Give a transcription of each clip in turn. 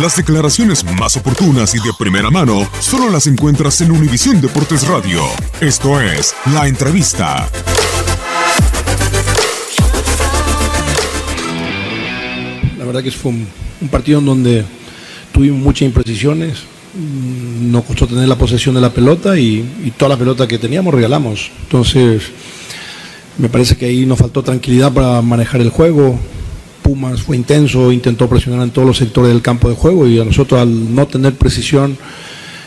Las declaraciones más oportunas y de primera mano solo las encuentras en Univisión Deportes Radio. Esto es La Entrevista. La verdad que fue un, partido en donde tuvimos muchas imprecisiones. Mm, Nos costó tener la posesión de la pelota y, y toda la pelota que teníamos regalamos. Entonces, me parece que ahí nos faltó tranquilidad para manejar el juego. Pumas fue intenso, intentó presionar en todos los sectores del campo de juego y a nosotros al no tener precisión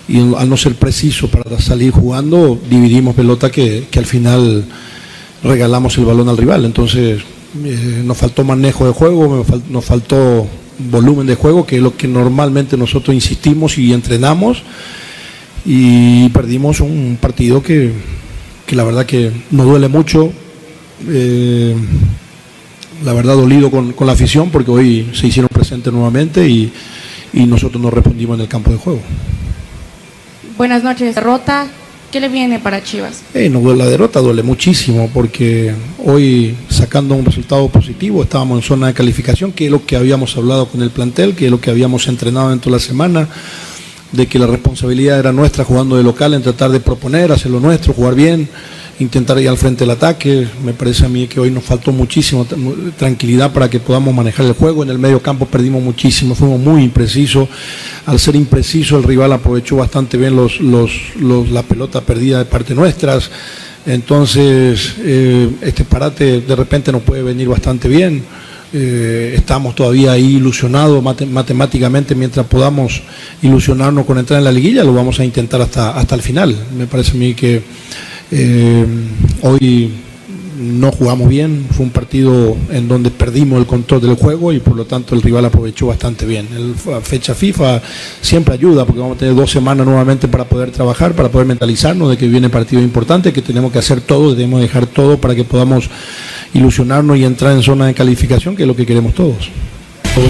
y al no ser preciso para salir jugando, dividimos pelota que, al final regalamos el balón al rival. Entonces eh, nos faltó manejo de juego, nos faltó volumen de juego, que es lo que normalmente nosotros insistimos y entrenamos. Y perdimos un partido que, que la verdad que nos duele mucho. Eh, la verdad dolido con, con la afición porque hoy se hicieron presentes nuevamente y, y nosotros no respondimos en el campo de juego. Buenas noches. Derrota. ¿Qué le viene para Chivas? Eh, no, la derrota duele muchísimo porque hoy sacando un resultado positivo estábamos en zona de calificación, que es lo que habíamos hablado con el plantel, que es lo que habíamos entrenado dentro de la semana, de que la responsabilidad era nuestra jugando de local en tratar de proponer, hacer lo nuestro, jugar bien, intentar ir al frente del ataque. Me parece a mí que hoy nos faltó muchísimo t- mu- tranquilidad para que podamos manejar el juego. En el medio campo perdimos muchísimo, fuimos muy imprecisos. Al ser impreciso, el rival aprovechó bastante bien los, los, los- la pelota perdida de parte nuestras. Entonces, eh, este parate de repente nos puede venir bastante bien. Eh, estamos todavía ahí ilusionados mate- matemáticamente mientras podamos ilusionarnos con entrar en la liguilla, lo vamos a intentar hasta, hasta el final. Me parece a mí que eh, hoy no jugamos bien, fue un partido en donde perdimos el control del juego y por lo tanto el rival aprovechó bastante bien. La fecha FIFA siempre ayuda porque vamos a tener dos semanas nuevamente para poder trabajar, para poder mentalizarnos de que viene partido importante, que tenemos que hacer todo, debemos dejar todo para que podamos ilusionarnos y entrar en zona de calificación, que es lo que queremos todos.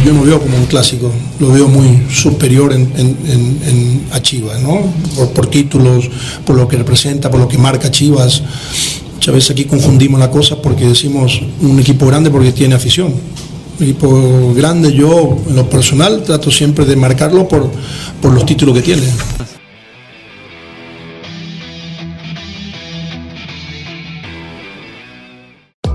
Yo no veo como un clásico, lo veo muy superior en, a Chivas, ¿no? Por títulos, por lo que representa, por lo que marca Chivas. Muchas veces aquí confundimos la cosa porque decimos un equipo grande porque tiene afición. Un equipo grande, yo en lo personal trato siempre de marcarlo por, por los títulos que tiene.